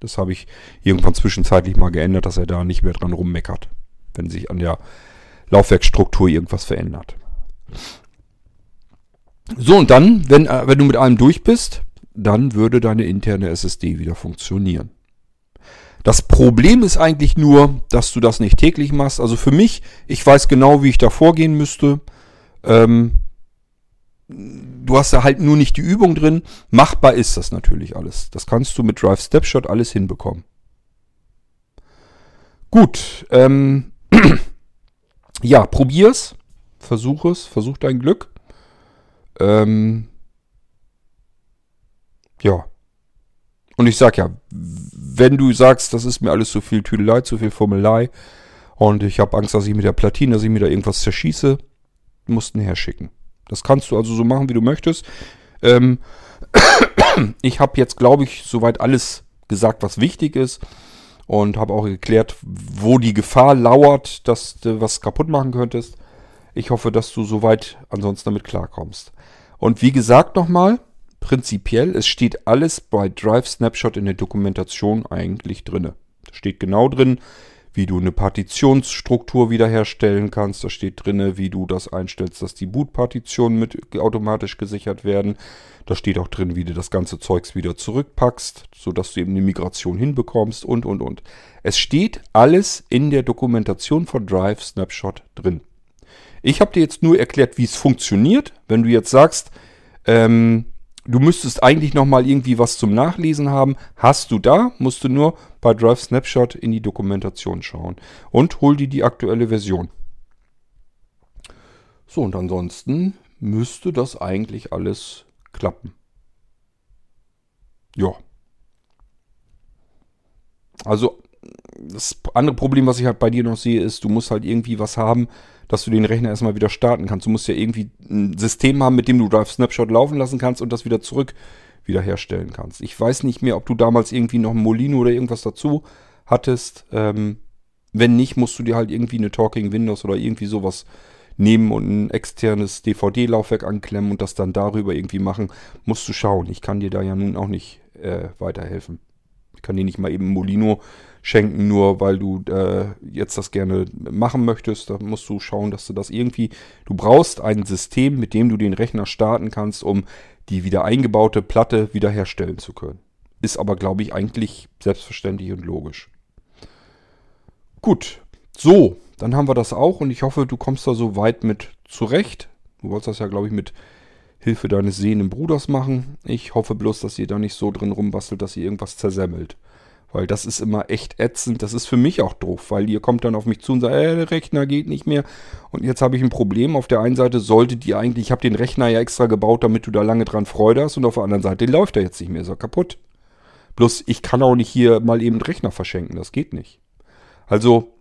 A: Das habe ich irgendwann zwischenzeitlich mal geändert, dass er da nicht mehr dran rummeckert, wenn sich an der Laufwerksstruktur irgendwas verändert. So, und dann, wenn, äh, wenn du mit allem durch bist, dann würde deine interne SSD wieder funktionieren. Das Problem ist eigentlich nur, dass du das nicht täglich machst. Also für mich, ich weiß genau, wie ich da vorgehen müsste. Ähm, du hast da halt nur nicht die Übung drin. Machbar ist das natürlich alles. Das kannst du mit Drive Snapshot alles hinbekommen. Gut, ähm, ja, probier's, versuch es, versuch dein Glück. Ähm, ja. Und ich sag ja, wenn du sagst, das ist mir alles zu viel Tüdelei, zu viel Formelei und ich habe Angst, dass ich mit der Platine, dass ich mir da irgendwas zerschieße, musst du herschicken. Das kannst du also so machen, wie du möchtest. Ähm, ich habe jetzt, glaube ich, soweit alles gesagt, was wichtig ist. Und habe auch geklärt, wo die Gefahr lauert, dass du was kaputt machen könntest. Ich hoffe, dass du soweit ansonsten damit klarkommst. Und wie gesagt nochmal, prinzipiell, es steht alles bei Drive Snapshot in der Dokumentation eigentlich drinne. Da steht genau drin, wie du eine Partitionsstruktur wiederherstellen kannst. Da steht drin, wie du das einstellst, dass die Boot-Partitionen mit automatisch gesichert werden. Da steht auch drin, wie du das ganze Zeugs wieder zurückpackst, sodass du eben eine Migration hinbekommst und, und, und. Es steht alles in der Dokumentation von Drive Snapshot drin. Ich habe dir jetzt nur erklärt, wie es funktioniert. Wenn du jetzt sagst, ähm, du müsstest eigentlich nochmal irgendwie was zum Nachlesen haben. Hast du da, musst du nur bei Drive Snapshot in die Dokumentation schauen und hol dir die aktuelle Version. So, und ansonsten müsste das eigentlich alles klappen. Ja. Also, das andere Problem, was ich halt bei dir noch sehe, ist, du musst halt irgendwie was haben, dass du den Rechner erstmal wieder starten kannst. Du musst ja irgendwie ein System haben, mit dem du Drive Snapshot laufen lassen kannst und das wieder zurück wiederherstellen kannst. Ich weiß nicht mehr, ob du damals irgendwie noch ein Molino oder irgendwas dazu hattest. Ähm, wenn nicht, musst du dir halt irgendwie eine Talking Windows oder irgendwie sowas nehmen und ein externes DVD-Laufwerk anklemmen und das dann darüber irgendwie machen. Musst du schauen. Ich kann dir da ja nun auch nicht äh, weiterhelfen. Ich kann dir nicht mal eben Molino schenken, nur weil du äh, jetzt das gerne machen möchtest. Da musst du schauen, dass du das irgendwie. Du brauchst ein System, mit dem du den Rechner starten kannst, um die wieder eingebaute Platte wiederherstellen zu können. Ist aber, glaube ich, eigentlich selbstverständlich und logisch. Gut, so, dann haben wir das auch und ich hoffe, du kommst da so weit mit zurecht. Du wolltest das ja, glaube ich, mit Hilfe deines sehenden Bruders machen. Ich hoffe bloß, dass ihr da nicht so drin rumbastelt, dass ihr irgendwas zersemmelt. Weil das ist immer echt ätzend. Das ist für mich auch doof, weil ihr kommt dann auf mich zu und sagt, äh, der Rechner geht nicht mehr. Und jetzt habe ich ein Problem. Auf der einen Seite solltet ihr eigentlich, ich habe den Rechner ja extra gebaut, damit du da lange dran Freude hast. Und auf der anderen Seite läuft er jetzt nicht mehr, ist er kaputt. Bloß ich kann auch nicht hier mal eben den Rechner verschenken. Das geht nicht. Also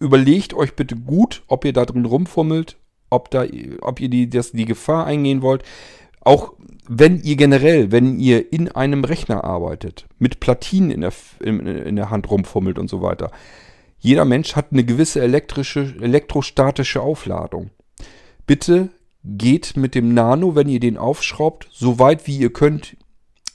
A: überlegt euch bitte gut, ob ihr da drin rumfummelt, ob, da, ob ihr die, das, die Gefahr eingehen wollt. Auch wenn ihr generell, wenn ihr in einem Rechner arbeitet, mit Platinen in der, in, in der Hand rumfummelt und so weiter, jeder Mensch hat eine gewisse elektrische, elektrostatische Aufladung. Bitte geht mit dem Nano, wenn ihr den aufschraubt, so weit wie ihr könnt,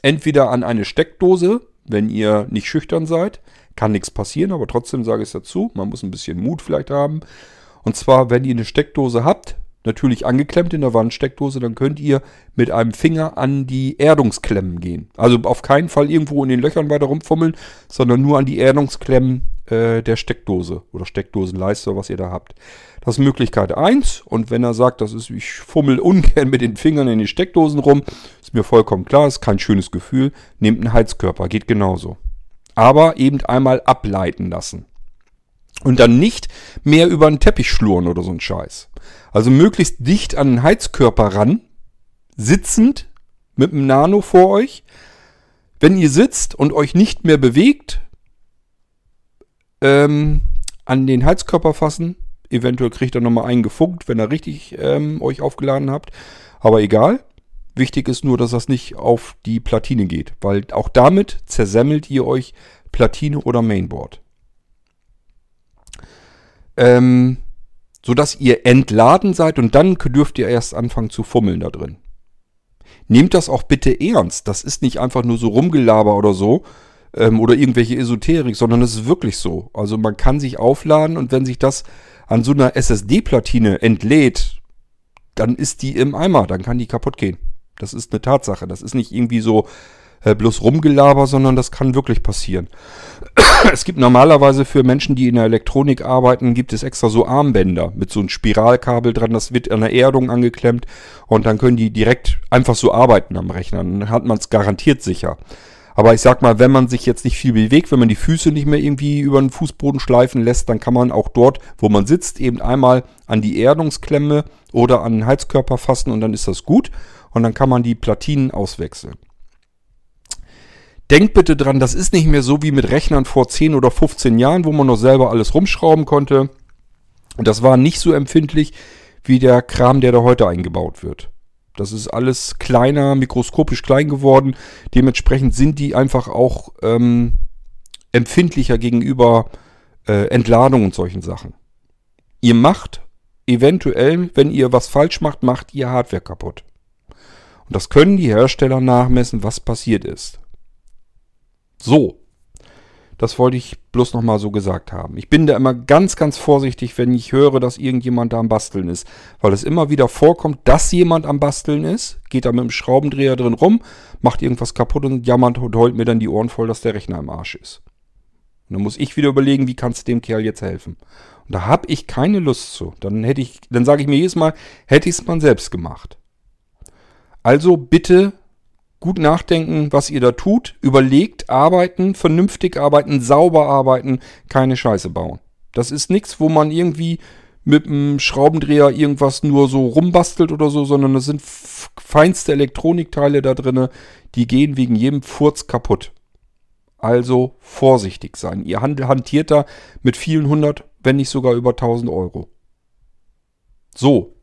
A: entweder an eine Steckdose, wenn ihr nicht schüchtern seid, kann nichts passieren, aber trotzdem sage ich es dazu, man muss ein bisschen Mut vielleicht haben. Und zwar, wenn ihr eine Steckdose habt, natürlich angeklemmt in der Wandsteckdose, dann könnt ihr mit einem Finger an die Erdungsklemmen gehen. Also auf keinen Fall irgendwo in den Löchern weiter rumfummeln, sondern nur an die Erdungsklemmen äh, der Steckdose oder Steckdosenleiste, was ihr da habt. Das ist Möglichkeit 1 und wenn er sagt, das ist, ich fummel ungern mit den Fingern in die Steckdosen rum, ist mir vollkommen klar, ist kein schönes Gefühl, nehmt einen Heizkörper, geht genauso. Aber eben einmal ableiten lassen. Und dann nicht mehr über einen Teppich schluren oder so ein Scheiß. Also möglichst dicht an den Heizkörper ran, sitzend mit dem Nano vor euch. Wenn ihr sitzt und euch nicht mehr bewegt, ähm, an den Heizkörper fassen. Eventuell kriegt er nochmal einen gefunkt, wenn er richtig ähm, euch aufgeladen habt. Aber egal. Wichtig ist nur, dass das nicht auf die Platine geht, weil auch damit zersemmelt ihr euch Platine oder Mainboard. Ähm, sodass ihr entladen seid und dann dürft ihr erst anfangen zu fummeln da drin. Nehmt das auch bitte ernst. Das ist nicht einfach nur so Rumgelaber oder so ähm, oder irgendwelche Esoterik, sondern es ist wirklich so. Also man kann sich aufladen und wenn sich das an so einer SSD-Platine entlädt, dann ist die im Eimer, dann kann die kaputt gehen. Das ist eine Tatsache. Das ist nicht irgendwie so, äh, bloß Rumgelaber, sondern das kann wirklich passieren. es gibt normalerweise für Menschen, die in der Elektronik arbeiten, gibt es extra so Armbänder mit so einem Spiralkabel dran, das wird an der Erdung angeklemmt und dann können die direkt einfach so arbeiten am Rechner. Dann hat man es garantiert sicher. Aber ich sag mal, wenn man sich jetzt nicht viel bewegt, wenn man die Füße nicht mehr irgendwie über den Fußboden schleifen lässt, dann kann man auch dort, wo man sitzt, eben einmal an die Erdungsklemme oder an den Heizkörper fassen und dann ist das gut. Und dann kann man die Platinen auswechseln. Denkt bitte dran, das ist nicht mehr so wie mit Rechnern vor 10 oder 15 Jahren, wo man noch selber alles rumschrauben konnte. Und das war nicht so empfindlich wie der Kram, der da heute eingebaut wird. Das ist alles kleiner, mikroskopisch klein geworden. Dementsprechend sind die einfach auch ähm, empfindlicher gegenüber äh, Entladung und solchen Sachen. Ihr macht eventuell, wenn ihr was falsch macht, macht ihr Hardware kaputt. Und das können die Hersteller nachmessen, was passiert ist. So, das wollte ich bloß nochmal so gesagt haben. Ich bin da immer ganz, ganz vorsichtig, wenn ich höre, dass irgendjemand da am Basteln ist. Weil es immer wieder vorkommt, dass jemand am Basteln ist, geht da mit dem Schraubendreher drin rum, macht irgendwas kaputt und jammert und heult mir dann die Ohren voll, dass der Rechner im Arsch ist. Und dann muss ich wieder überlegen, wie kannst du dem Kerl jetzt helfen. Und da habe ich keine Lust zu. Dann hätte ich, dann sage ich mir jedes Mal, hätte ich es mal selbst gemacht. Also bitte gut nachdenken, was ihr da tut. Überlegt, arbeiten, vernünftig arbeiten, sauber arbeiten, keine Scheiße bauen. Das ist nichts, wo man irgendwie mit einem Schraubendreher irgendwas nur so rumbastelt oder so, sondern das sind feinste Elektronikteile da drinne, die gehen wegen jedem Furz kaputt. Also vorsichtig sein. Ihr hantiert da mit vielen hundert, wenn nicht sogar über 1000 Euro. So,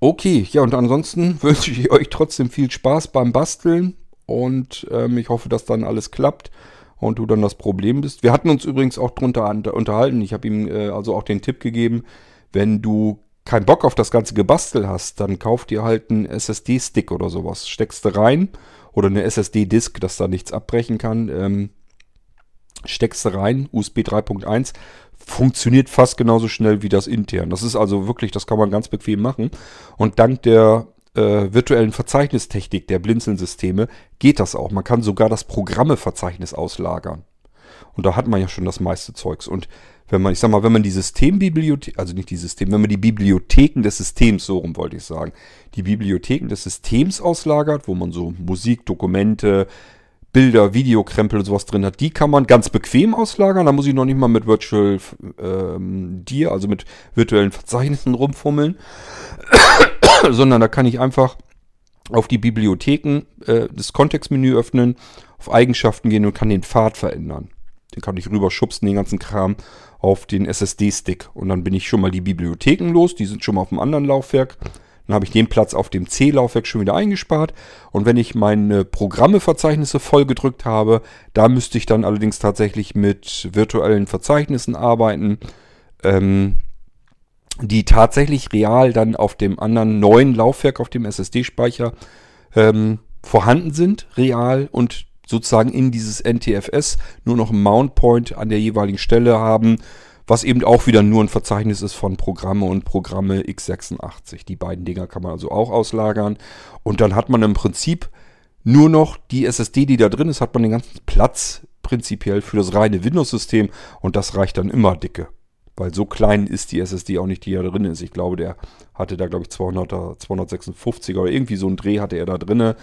A: Okay, ja, und ansonsten wünsche ich euch trotzdem viel Spaß beim Basteln und ähm, ich hoffe, dass dann alles klappt und du dann das Problem bist. Wir hatten uns übrigens auch drunter unterhalten. Ich habe ihm äh, also auch den Tipp gegeben, wenn du keinen Bock auf das ganze Gebastel hast, dann kauf dir halt einen SSD-Stick oder sowas. Steckst du rein oder eine SSD-Disk, dass da nichts abbrechen kann. Ähm, steckst du rein, USB 3.1 funktioniert fast genauso schnell wie das intern. Das ist also wirklich, das kann man ganz bequem machen. Und dank der äh, virtuellen Verzeichnistechnik der Blinzeln-Systeme geht das auch. Man kann sogar das Programmeverzeichnis auslagern. Und da hat man ja schon das meiste Zeugs. Und wenn man, ich sag mal, wenn man die Systembibliothek, also nicht die System, wenn man die Bibliotheken des Systems, so rum wollte ich sagen, die Bibliotheken des Systems auslagert, wo man so Musik, Dokumente, Bilder, Videokrempel und sowas drin hat, die kann man ganz bequem auslagern. Da muss ich noch nicht mal mit Virtual ähm, Dir, also mit virtuellen Verzeichnissen rumfummeln, sondern da kann ich einfach auf die Bibliotheken äh, das Kontextmenü öffnen, auf Eigenschaften gehen und kann den Pfad verändern. Den kann ich rüberschubsen, den ganzen Kram, auf den SSD-Stick. Und dann bin ich schon mal die Bibliotheken los, die sind schon mal auf dem anderen Laufwerk. Dann habe ich den Platz auf dem C-Laufwerk schon wieder eingespart. Und wenn ich meine Programmeverzeichnisse voll gedrückt habe, da müsste ich dann allerdings tatsächlich mit virtuellen Verzeichnissen arbeiten, ähm, die tatsächlich real dann auf dem anderen neuen Laufwerk, auf dem SSD-Speicher ähm, vorhanden sind, real und sozusagen in dieses NTFS nur noch einen Mount Point an der jeweiligen Stelle haben, was eben auch wieder nur ein Verzeichnis ist von Programme und Programme x86. Die beiden Dinger kann man also auch auslagern. Und dann hat man im Prinzip nur noch die SSD, die da drin ist, hat man den ganzen Platz prinzipiell für das reine Windows-System und das reicht dann immer dicke. Weil so klein ist die SSD auch nicht, die da drin ist. Ich glaube, der hatte da, glaube ich, 200er, 256er oder irgendwie so einen Dreh hatte er da drin.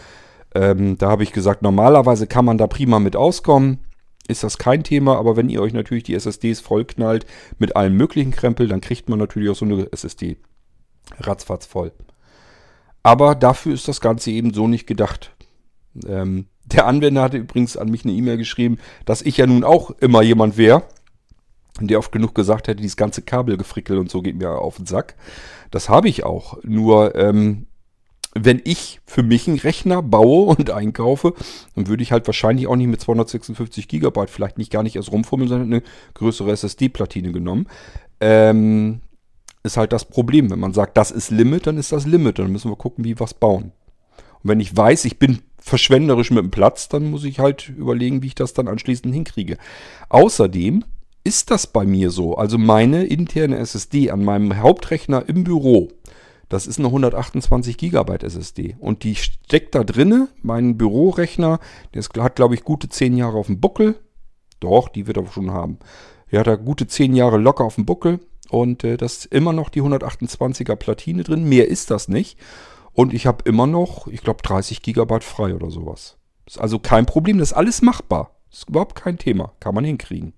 A: Ähm, da habe ich gesagt, normalerweise kann man da prima mit auskommen ist das kein Thema, aber wenn ihr euch natürlich die SSDs vollknallt mit allem möglichen Krempel, dann kriegt man natürlich auch so eine SSD ratzfatz voll. Aber dafür ist das Ganze eben so nicht gedacht. Ähm, der Anwender hatte übrigens an mich eine E-Mail geschrieben, dass ich ja nun auch immer jemand wäre, der oft genug gesagt hätte, dieses ganze Kabelgefrickel und so geht mir auf den Sack. Das habe ich auch. Nur ähm, wenn ich für mich einen Rechner baue und einkaufe, dann würde ich halt wahrscheinlich auch nicht mit 256 GB vielleicht nicht gar nicht erst rumfummeln, sondern eine größere SSD-Platine genommen. Ähm, ist halt das Problem. Wenn man sagt, das ist Limit, dann ist das Limit. Dann müssen wir gucken, wie wir es bauen. Und wenn ich weiß, ich bin verschwenderisch mit dem Platz, dann muss ich halt überlegen, wie ich das dann anschließend hinkriege. Außerdem ist das bei mir so. Also meine interne SSD an meinem Hauptrechner im Büro Das ist eine 128 GB SSD. Und die steckt da drinne. Mein Bürorechner, der hat, glaube ich, gute 10 Jahre auf dem Buckel. Doch, die wird er schon haben. Der hat da gute 10 Jahre locker auf dem Buckel. Und äh, das ist immer noch die 128er Platine drin. Mehr ist das nicht. Und ich habe immer noch, ich glaube, 30 GB frei oder sowas. Ist also kein Problem. Das ist alles machbar. Ist überhaupt kein Thema. Kann man hinkriegen.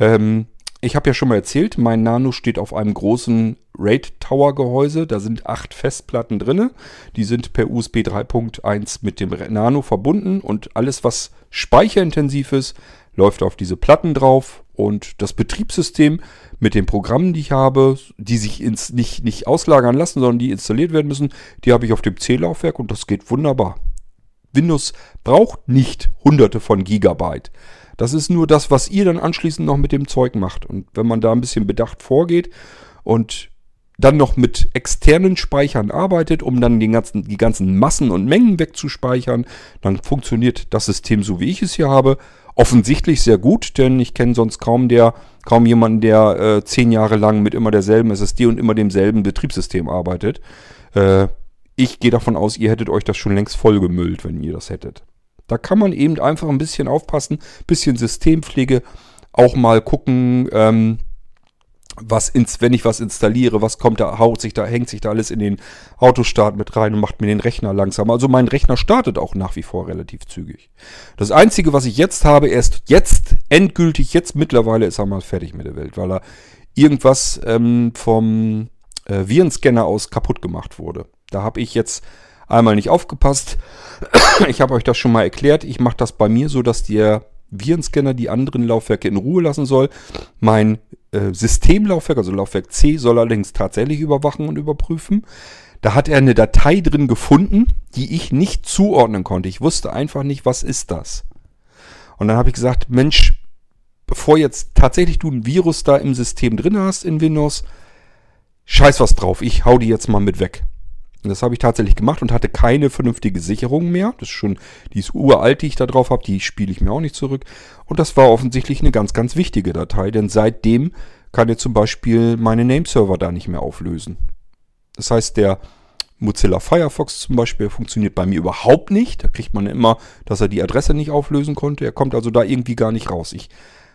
A: Ähm, ich habe ja schon mal erzählt, mein Nano steht auf einem großen RAID Tower Gehäuse. Da sind acht Festplatten drin. Die sind per USB 3.1 mit dem Nano verbunden und alles, was speicherintensiv ist, läuft auf diese Platten drauf und das Betriebssystem mit den Programmen, die ich habe, die sich ins, nicht, nicht auslagern lassen, sondern die installiert werden müssen, die habe ich auf dem C-Laufwerk und das geht wunderbar. Windows braucht nicht hunderte von Gigabyte. Das ist nur das, was ihr dann anschließend noch mit dem Zeug macht. Und wenn man da ein bisschen bedacht vorgeht und dann noch mit externen Speichern arbeitet, um dann den ganzen, die ganzen Massen und Mengen wegzuspeichern, dann funktioniert das System so, wie ich es hier habe, offensichtlich sehr gut, denn ich kenne sonst kaum der, kaum jemanden, der äh, zehn Jahre lang mit immer derselben SSD und immer demselben Betriebssystem arbeitet. Äh, ich gehe davon aus, ihr hättet euch das schon längst vollgemüllt, wenn ihr das hättet. Da kann man eben einfach ein bisschen aufpassen, bisschen Systempflege, auch mal gucken, ähm, was ins, wenn ich was installiere, was kommt da, haut sich da, hängt sich da alles in den Autostart mit rein und macht mir den Rechner langsam. Also mein Rechner startet auch nach wie vor relativ zügig. Das Einzige, was ich jetzt habe, erst jetzt, endgültig, jetzt mittlerweile ist er mal fertig mit der Welt, weil er irgendwas ähm, vom äh, Virenscanner aus kaputt gemacht wurde. Da habe ich jetzt einmal nicht aufgepasst. Ich habe euch das schon mal erklärt. Ich mache das bei mir so, dass der Virenscanner die anderen Laufwerke in Ruhe lassen soll. Mein äh, Systemlaufwerk, also Laufwerk C, soll allerdings tatsächlich überwachen und überprüfen. Da hat er eine Datei drin gefunden, die ich nicht zuordnen konnte. Ich wusste einfach nicht, was ist das. Und dann habe ich gesagt, Mensch, bevor jetzt tatsächlich du ein Virus da im System drin hast in Windows, scheiß was drauf, ich hau die jetzt mal mit weg. Und das habe ich tatsächlich gemacht und hatte keine vernünftige Sicherung mehr. Das ist schon, die ist uralt, die ich da drauf habe, die spiele ich mir auch nicht zurück. Und das war offensichtlich eine ganz, ganz wichtige Datei, denn seitdem kann ihr zum Beispiel meine Nameserver da nicht mehr auflösen. Das heißt, der Mozilla Firefox zum Beispiel funktioniert bei mir überhaupt nicht. Da kriegt man immer, dass er die Adresse nicht auflösen konnte. Er kommt also da irgendwie gar nicht raus. Ich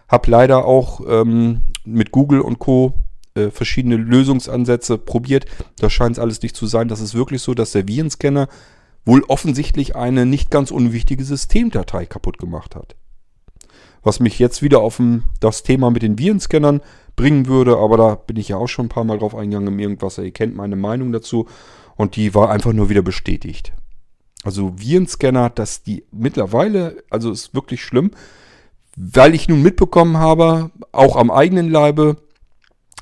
A: habe leider auch ähm, mit Google und Co äh, verschiedene Lösungsansätze probiert. Da scheint es alles nicht zu sein. Das ist wirklich so, dass der Virenscanner wohl offensichtlich eine nicht ganz unwichtige Systemdatei kaputt gemacht hat. Was mich jetzt wieder auf das Thema mit den Virenscannern bringen würde, aber da bin ich ja auch schon ein paar Mal drauf eingegangen im Irgendwas. Ihr kennt meine Meinung dazu und die war einfach nur wieder bestätigt. Also Virenscanner, dass die mittlerweile, also ist wirklich schlimm, weil ich nun mitbekommen habe, auch am eigenen Leibe,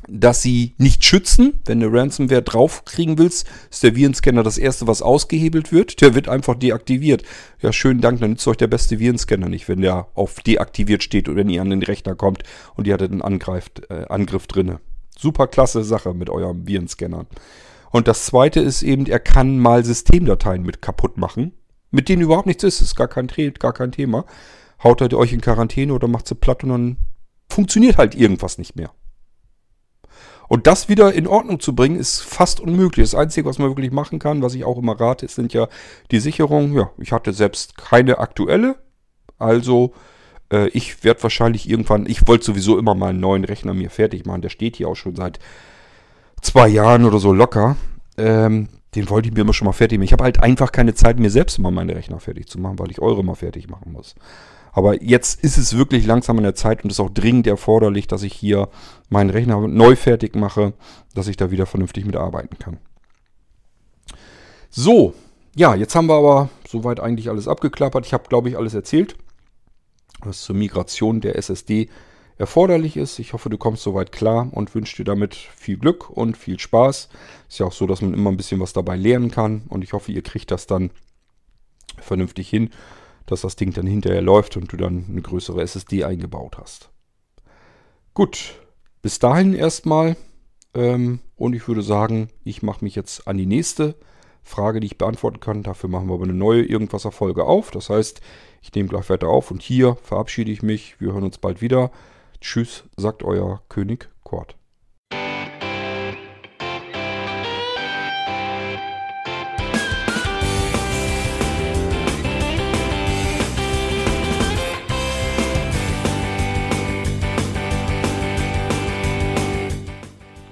A: dass sie nicht schützen. Wenn du Ransomware draufkriegen willst, ist der Virenscanner das erste, was ausgehebelt wird. Der wird einfach deaktiviert. Ja, schönen Dank, dann nützt euch der beste Virenscanner nicht, wenn der auf deaktiviert steht oder wenn ihr an den Rechner kommt und ihr hattet einen Angreift, äh, Angriff drinne. Super klasse Sache mit eurem Virenscanner. Und das zweite ist eben, er kann mal Systemdateien mit kaputt machen, mit denen überhaupt nichts ist. Ist gar kein, gar kein Thema. Haut er euch in Quarantäne oder macht sie platt und dann funktioniert halt irgendwas nicht mehr. Und das wieder in Ordnung zu bringen, ist fast unmöglich. Das Einzige, was man wirklich machen kann, was ich auch immer rate, sind ja die Sicherungen. Ja, ich hatte selbst keine aktuelle. Also äh, ich werde wahrscheinlich irgendwann, ich wollte sowieso immer mal einen neuen Rechner mir fertig machen. Der steht hier auch schon seit zwei Jahren oder so locker. Ähm, den wollte ich mir immer schon mal fertig machen. Ich habe halt einfach keine Zeit, mir selbst immer meine Rechner fertig zu machen, weil ich eure mal fertig machen muss. Aber jetzt ist es wirklich langsam an der Zeit und ist auch dringend erforderlich, dass ich hier meinen Rechner neu fertig mache, dass ich da wieder vernünftig mitarbeiten kann. So, ja, jetzt haben wir aber soweit eigentlich alles abgeklappert. Ich habe, glaube ich, alles erzählt, was zur Migration der SSD erforderlich ist. Ich hoffe, du kommst soweit klar und wünsche dir damit viel Glück und viel Spaß. Ist ja auch so, dass man immer ein bisschen was dabei lernen kann und ich hoffe, ihr kriegt das dann vernünftig hin dass das Ding dann hinterher läuft und du dann eine größere SSD eingebaut hast. Gut, bis dahin erstmal. Ähm, und ich würde sagen, ich mache mich jetzt an die nächste Frage, die ich beantworten kann. Dafür machen wir aber eine neue Irgendwas-Folge auf. Das heißt, ich nehme gleich weiter auf und hier verabschiede ich mich. Wir hören uns bald wieder. Tschüss, sagt euer König Kort.